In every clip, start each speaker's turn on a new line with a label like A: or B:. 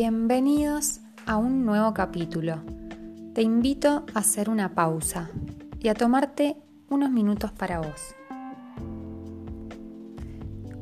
A: Bienvenidos a un nuevo capítulo. Te invito a hacer una pausa y a tomarte unos minutos para vos.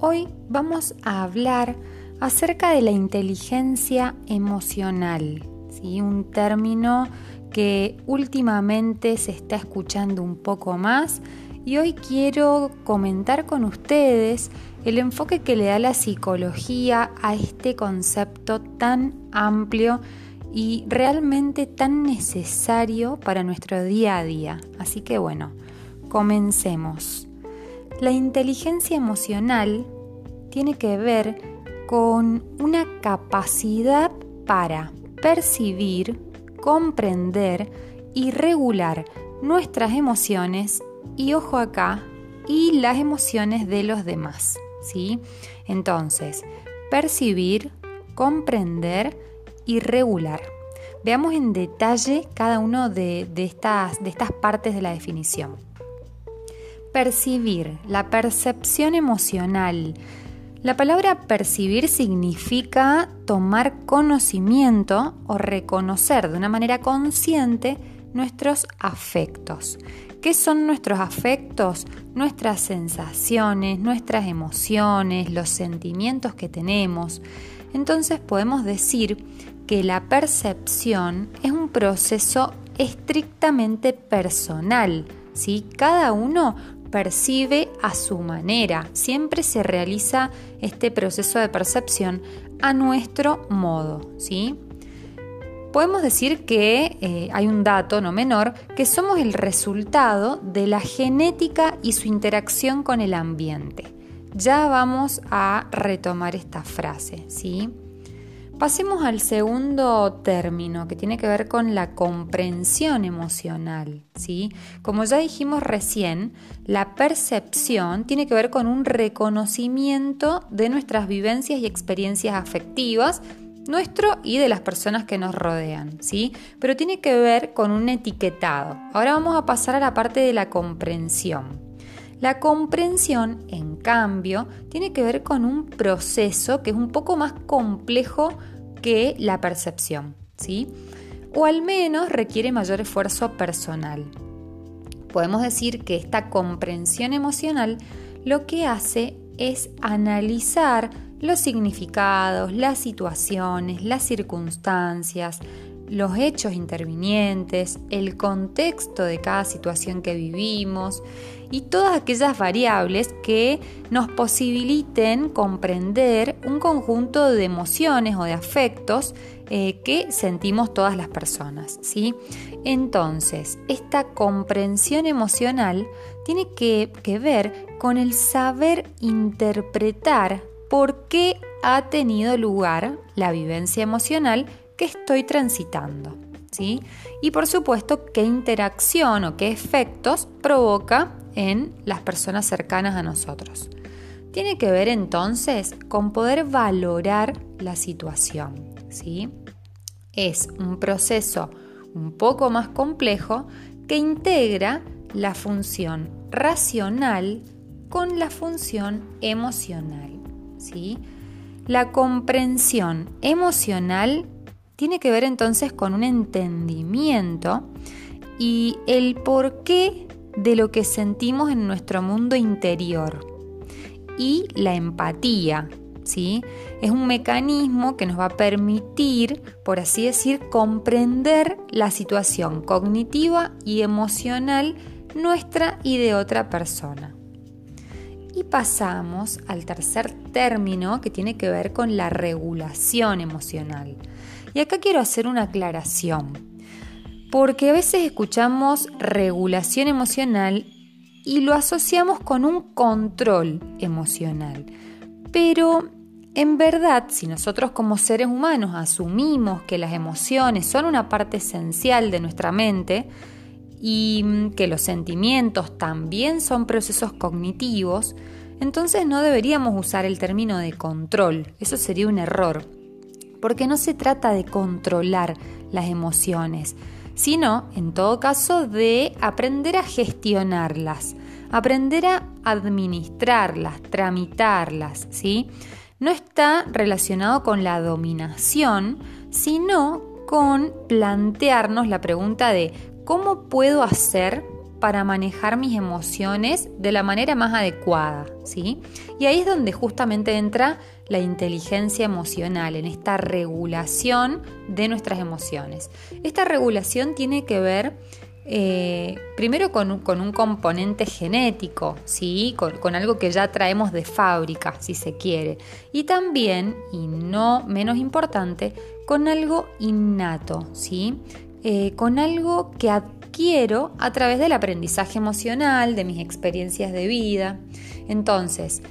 A: Hoy vamos a hablar acerca de la inteligencia emocional, ¿sí? un término que últimamente se está escuchando un poco más y hoy quiero comentar con ustedes el enfoque que le da la psicología a este concepto tan amplio y realmente tan necesario para nuestro día a día. Así que bueno, comencemos. La inteligencia emocional tiene que ver con una capacidad para percibir, comprender y regular nuestras emociones y ojo acá, y las emociones de los demás. ¿sí? Entonces, percibir, comprender y regular. Veamos en detalle cada una de, estas, de estas partes de la definición. Percibir, la percepción emocional. La palabra percibir significa tomar conocimiento o reconocer de una manera consciente nuestros afectos. ¿Qué son nuestros afectos? Nuestras sensaciones, nuestras emociones, los sentimientos que tenemos. Entonces podemos decir que la percepción es un proceso estrictamente personal. ¿sí? Cada uno percibe a su manera. Siempre se realiza este proceso de percepción a nuestro modo. ¿sí? Podemos decir que eh, hay un dato no menor, que somos el resultado de la genética y su interacción con el ambiente. Ya vamos a retomar esta frase, ¿sí? Pasemos al segundo término que tiene que ver con la comprensión emocional, ¿sí? Como ya dijimos recién, la percepción tiene que ver con un reconocimiento de nuestras vivencias y experiencias afectivas nuestro y de las personas que nos rodean, ¿sí? Pero tiene que ver con un etiquetado. Ahora vamos a pasar a la parte de la comprensión. La comprensión, en cambio, tiene que ver con un proceso que es un poco más complejo que la percepción, ¿sí? O al menos requiere mayor esfuerzo personal. Podemos decir que esta comprensión emocional lo que hace es analizar los significados, las situaciones, las circunstancias, los hechos intervinientes, el contexto de cada situación que vivimos y todas aquellas variables que nos posibiliten comprender un conjunto de emociones o de afectos eh, que sentimos todas las personas. ¿sí? Entonces, esta comprensión emocional tiene que ver con el saber interpretar por qué ha tenido lugar la vivencia emocional que estoy transitando. ¿sí? Y por supuesto, qué interacción o qué efectos provoca en las personas cercanas a nosotros. Tiene que ver entonces con poder valorar la situación. ¿sí? Es un proceso un poco más complejo que integra la función racional con la función emocional. ¿Sí? La comprensión emocional tiene que ver entonces con un entendimiento y el porqué de lo que sentimos en nuestro mundo interior. Y la empatía, ¿sí? Es un mecanismo que nos va a permitir, por así decir, comprender la situación cognitiva y emocional nuestra y de otra persona. Y pasamos al tercer término que tiene que ver con la regulación emocional. Y acá quiero hacer una aclaración, porque a veces escuchamos regulación emocional y lo asociamos con un control emocional. Pero en verdad, si nosotros como seres humanos asumimos que las emociones son una parte esencial de nuestra mente, y mm, que los sentimientos también son procesos cognitivos, entonces no deberíamos usar el término de control, eso sería un error, porque no se trata de controlar las emociones, sino en todo caso de aprender a gestionarlas, aprender a administrarlas, tramitarlas, ¿sí? no está relacionado con la dominación, sino con plantearnos la pregunta de ¿cómo puedo hacer para manejar mis emociones de la manera más adecuada? ¿sí? Y ahí es donde justamente entra la inteligencia emocional, en esta regulación de nuestras emociones. Esta regulación tiene que ver eh, primero con, un componente genético, ¿sí? Con, algo que ya traemos de fábrica, si se quiere. Y también, y no menos importante, con algo innato, ¿sí? Eh, con algo que adquiero a través del aprendizaje emocional, de mis experiencias de vida. Entonces,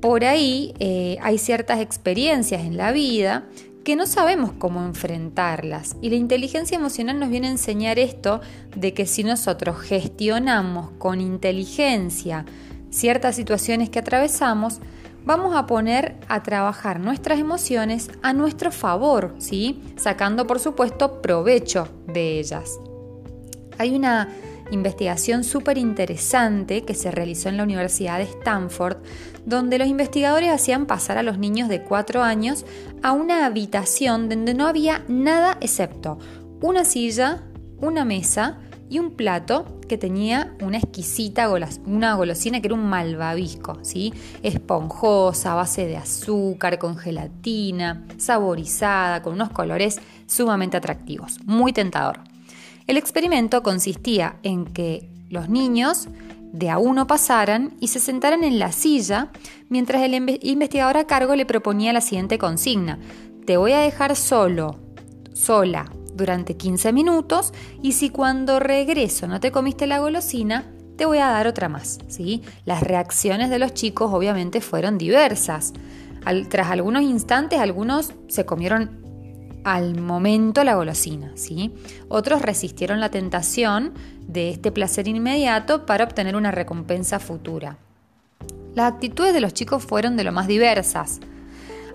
A: por ahí eh, hay ciertas experiencias en la vida que no sabemos cómo enfrentarlas. Y la inteligencia emocional nos viene a enseñar esto de que si nosotros gestionamos con inteligencia ciertas situaciones que atravesamos, vamos a poner a trabajar nuestras emociones a nuestro favor, ¿sí? Sacando, por supuesto, provecho de ellas. Hay una investigación súper interesante que se realizó en la Universidad de Stanford, donde los investigadores hacían pasar a los niños de 4 años a una habitación donde no había nada excepto una silla, una mesa y un plato que tenía una exquisita una golosina que era un malvavisco, ¿sí? esponjosa, base de azúcar, con gelatina, saborizada, con unos colores sumamente atractivos, muy tentador. El experimento consistía en que los niños de a uno pasaran y se sentaran en la silla mientras el investigador a cargo le proponía la siguiente consigna. Te voy a dejar solo, sola, durante 15 minutos y si cuando regreso no te comiste la golosina, te voy a dar otra más. ¿sí? Las reacciones de los chicos obviamente fueron diversas. tras algunos instantes, algunos se comieron al momento la golosina, ¿sí? Otros resistieron la tentación de este placer inmediato para obtener una recompensa futura. Las actitudes de los chicos fueron de lo más diversas.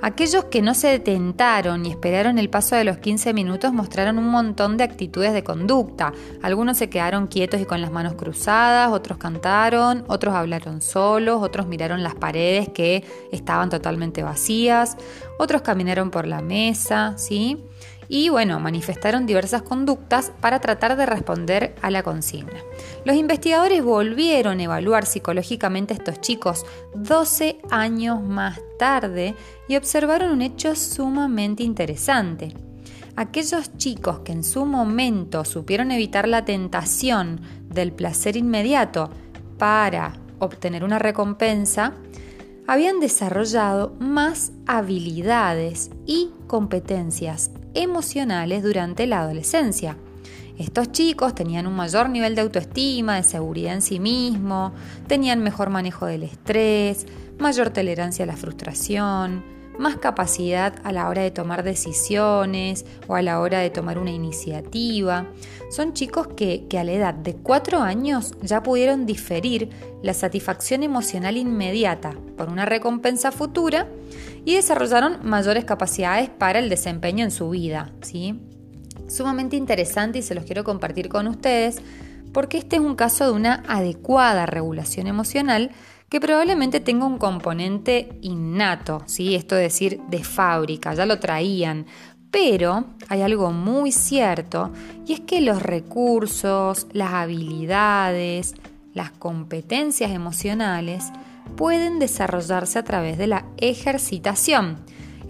A: Aquellos que no se detentaron y esperaron el paso de los 15 minutos mostraron un montón de actitudes de conducta. Algunos se quedaron quietos y con las manos cruzadas, otros cantaron, otros hablaron solos, otros miraron las paredes que estaban totalmente vacías, otros caminaron por la mesa, ¿sí? y bueno, manifestaron diversas conductas para tratar de responder a la consigna. Los investigadores volvieron a evaluar psicológicamente a estos chicos 12 años más tarde y observaron un hecho sumamente interesante. Aquellos chicos que en su momento supieron evitar la tentación del placer inmediato para obtener una recompensa, habían desarrollado más habilidades y competencias emocionales durante la adolescencia. Estos chicos tenían un mayor nivel de autoestima, de seguridad en sí mismo, tenían mejor manejo del estrés, mayor tolerancia a la frustración, más capacidad a la hora de tomar decisiones o a la hora de tomar una iniciativa. Son chicos que, que, a la edad de 4 años ya pudieron diferir la satisfacción emocional inmediata por una recompensa futura y desarrollaron mayores capacidades para el desempeño en su vida. ¿sí? Sumamente interesante y se los quiero compartir con ustedes porque este es un caso de una adecuada regulación emocional que probablemente tenga un componente innato, ¿sí? esto es decir, de fábrica, ya lo traían, pero hay algo muy cierto y es que los recursos, las habilidades, las competencias emocionales pueden desarrollarse a través de la ejercitación.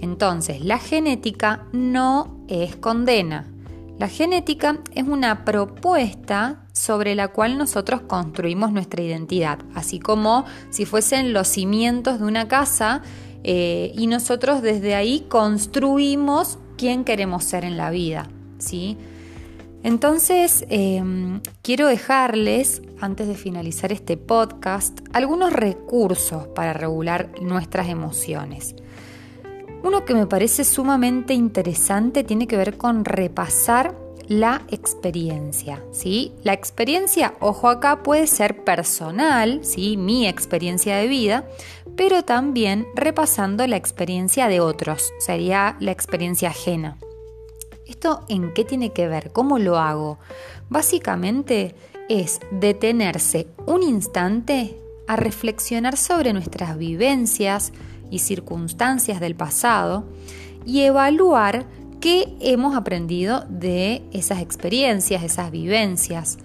A: Entonces, la genética no es condena. La genética es una propuesta sobre la cual nosotros construimos nuestra identidad, así como si fuesen los cimientos de una casa eh, y nosotros desde ahí construimos quién queremos ser en la vida. ¿sí? Entonces, em, quiero dejarles, antes de finalizar este podcast, algunos recursos para regular nuestras emociones. Uno que me parece sumamente interesante tiene que ver con repasar la experiencia, ¿sí? La experiencia, ojo acá, puede ser personal, ¿sí? Mi experiencia de vida, pero también repasando la experiencia de otros, sería la experiencia ajena. ¿Esto en qué tiene que ver? ¿Cómo lo hago? Básicamente es detenerse un instante a reflexionar sobre nuestras vivencias, y circunstancias del pasado y evaluar qué hemos aprendido de esas experiencias, esas vivencias.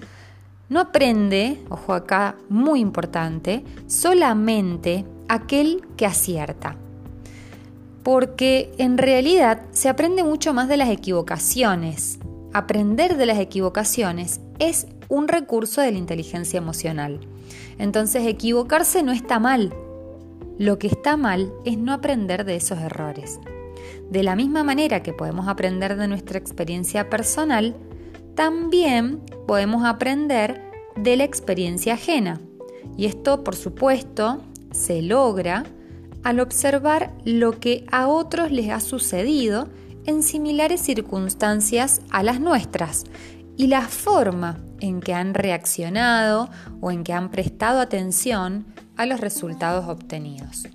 A: No aprende, ojo acá, muy importante, solamente aquel que acierta. Porque en realidad se aprende mucho más de las equivocaciones. Aprender de las equivocaciones es un recurso de la inteligencia emocional. Entonces equivocarse no está mal. Lo que está mal es no aprender de esos errores. De la misma manera que podemos aprender de nuestra experiencia personal, también podemos aprender de la experiencia ajena. Y esto, por supuesto, se logra al observar lo que a otros les ha sucedido en similares circunstancias a las nuestras y la forma en que han reaccionado o en que han prestado atención a los resultados obtenidos.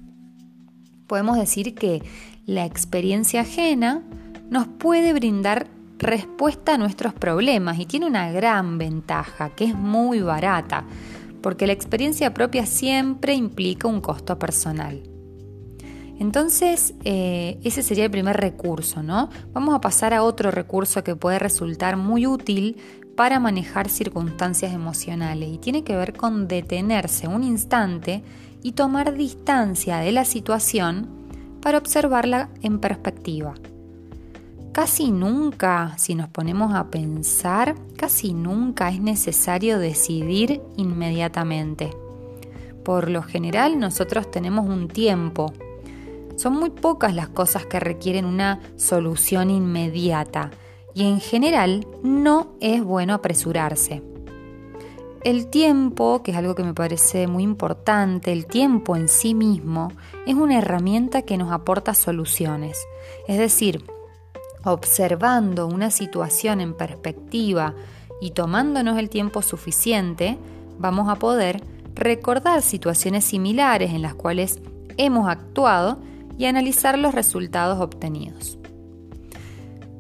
A: Podemos decir que la experiencia ajena nos puede brindar respuesta a nuestros problemas y tiene una gran ventaja, que es muy barata, porque la experiencia propia siempre implica un costo personal. Entonces, eh, ese sería el primer recurso, ¿no? Vamos a pasar a otro recurso que puede resultar muy útil para manejar circunstancias emocionales y tiene que ver con detenerse un instante y tomar distancia de la situación para observarla en perspectiva. Casi nunca, si nos ponemos a pensar, casi nunca es necesario decidir inmediatamente. Por lo general nosotros tenemos un tiempo. Son muy pocas las cosas que requieren una solución inmediata y en general no es bueno apresurarse. El tiempo, que es algo que me parece muy importante, el tiempo en sí mismo es una herramienta que nos aporta soluciones. Es decir, observando una situación en perspectiva y tomándonos el tiempo suficiente, vamos a poder recordar situaciones similares en las cuales hemos actuado y analizar los resultados obtenidos.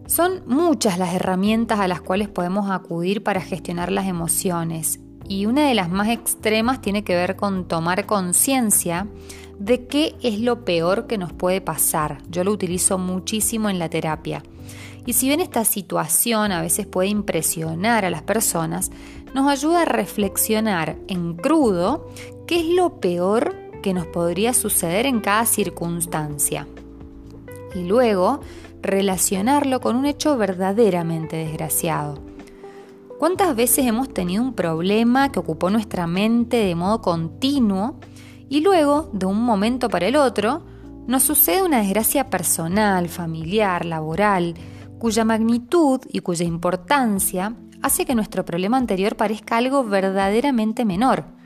A: Son muchas las herramientas a las cuales podemos acudir para gestionar las emociones y una de las más extremas tiene que ver con tomar conciencia de qué es lo peor que nos puede pasar. Yo lo utilizo muchísimo en la terapia. Y si bien esta situación a veces puede impresionar a las personas, nos ayuda a reflexionar en crudo qué es lo peor que nos podría suceder en cada circunstancia. Y luego relacionarlo con un hecho verdaderamente desgraciado. ¿Cuántas veces hemos tenido un problema que ocupó nuestra mente de modo continuo y luego, de un momento para el otro, nos sucede una desgracia personal, familiar, laboral, cuya magnitud y cuya importancia hace que nuestro problema anterior parezca algo verdaderamente menor?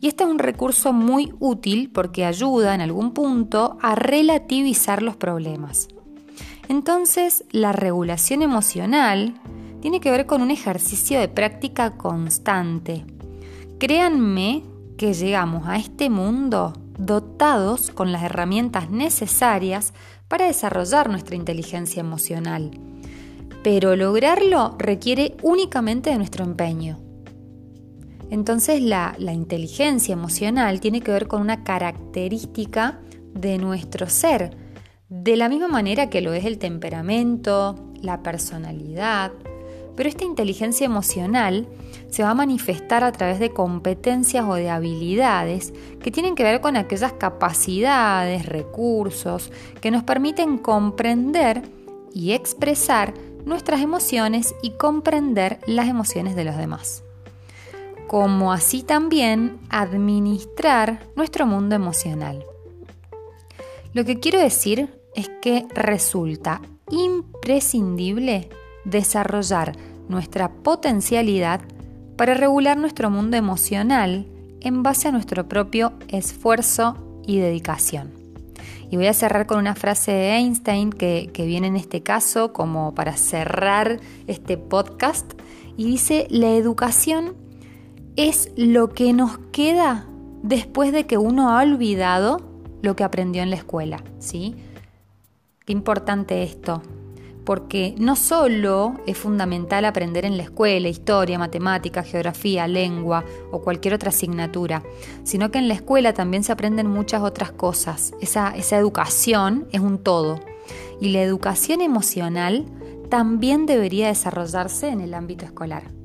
A: Y este es un recurso muy útil porque ayuda en algún punto a relativizar los problemas. Entonces, la regulación emocional tiene que ver con un ejercicio de práctica constante. Créanme que llegamos a este mundo dotados con las herramientas necesarias para desarrollar nuestra inteligencia emocional. Pero lograrlo requiere únicamente de nuestro empeño. Entonces la, inteligencia emocional tiene que ver con una característica de nuestro ser, de la misma manera que lo es el temperamento, la personalidad, pero esta inteligencia emocional se va a manifestar a través de competencias o de habilidades que tienen que ver con aquellas capacidades, recursos que nos permiten comprender y expresar nuestras emociones y comprender las emociones de los demás. Como así también administrar nuestro mundo emocional. Lo que quiero decir es que resulta imprescindible desarrollar nuestra potencialidad para regular nuestro mundo emocional en base a nuestro propio esfuerzo y dedicación. Y voy a cerrar con una frase de Einstein que, viene en este caso como para cerrar este podcast y dice, la educación es lo que nos queda después de que uno ha olvidado lo que aprendió en la escuela, ¿sí? Qué importante esto, porque no solo es fundamental aprender en la escuela historia, matemática, geografía, lengua o cualquier otra asignatura, sino que en la escuela también se aprenden muchas otras cosas. Esa, esa educación es un todo. Y la educación emocional también debería desarrollarse en el ámbito escolar.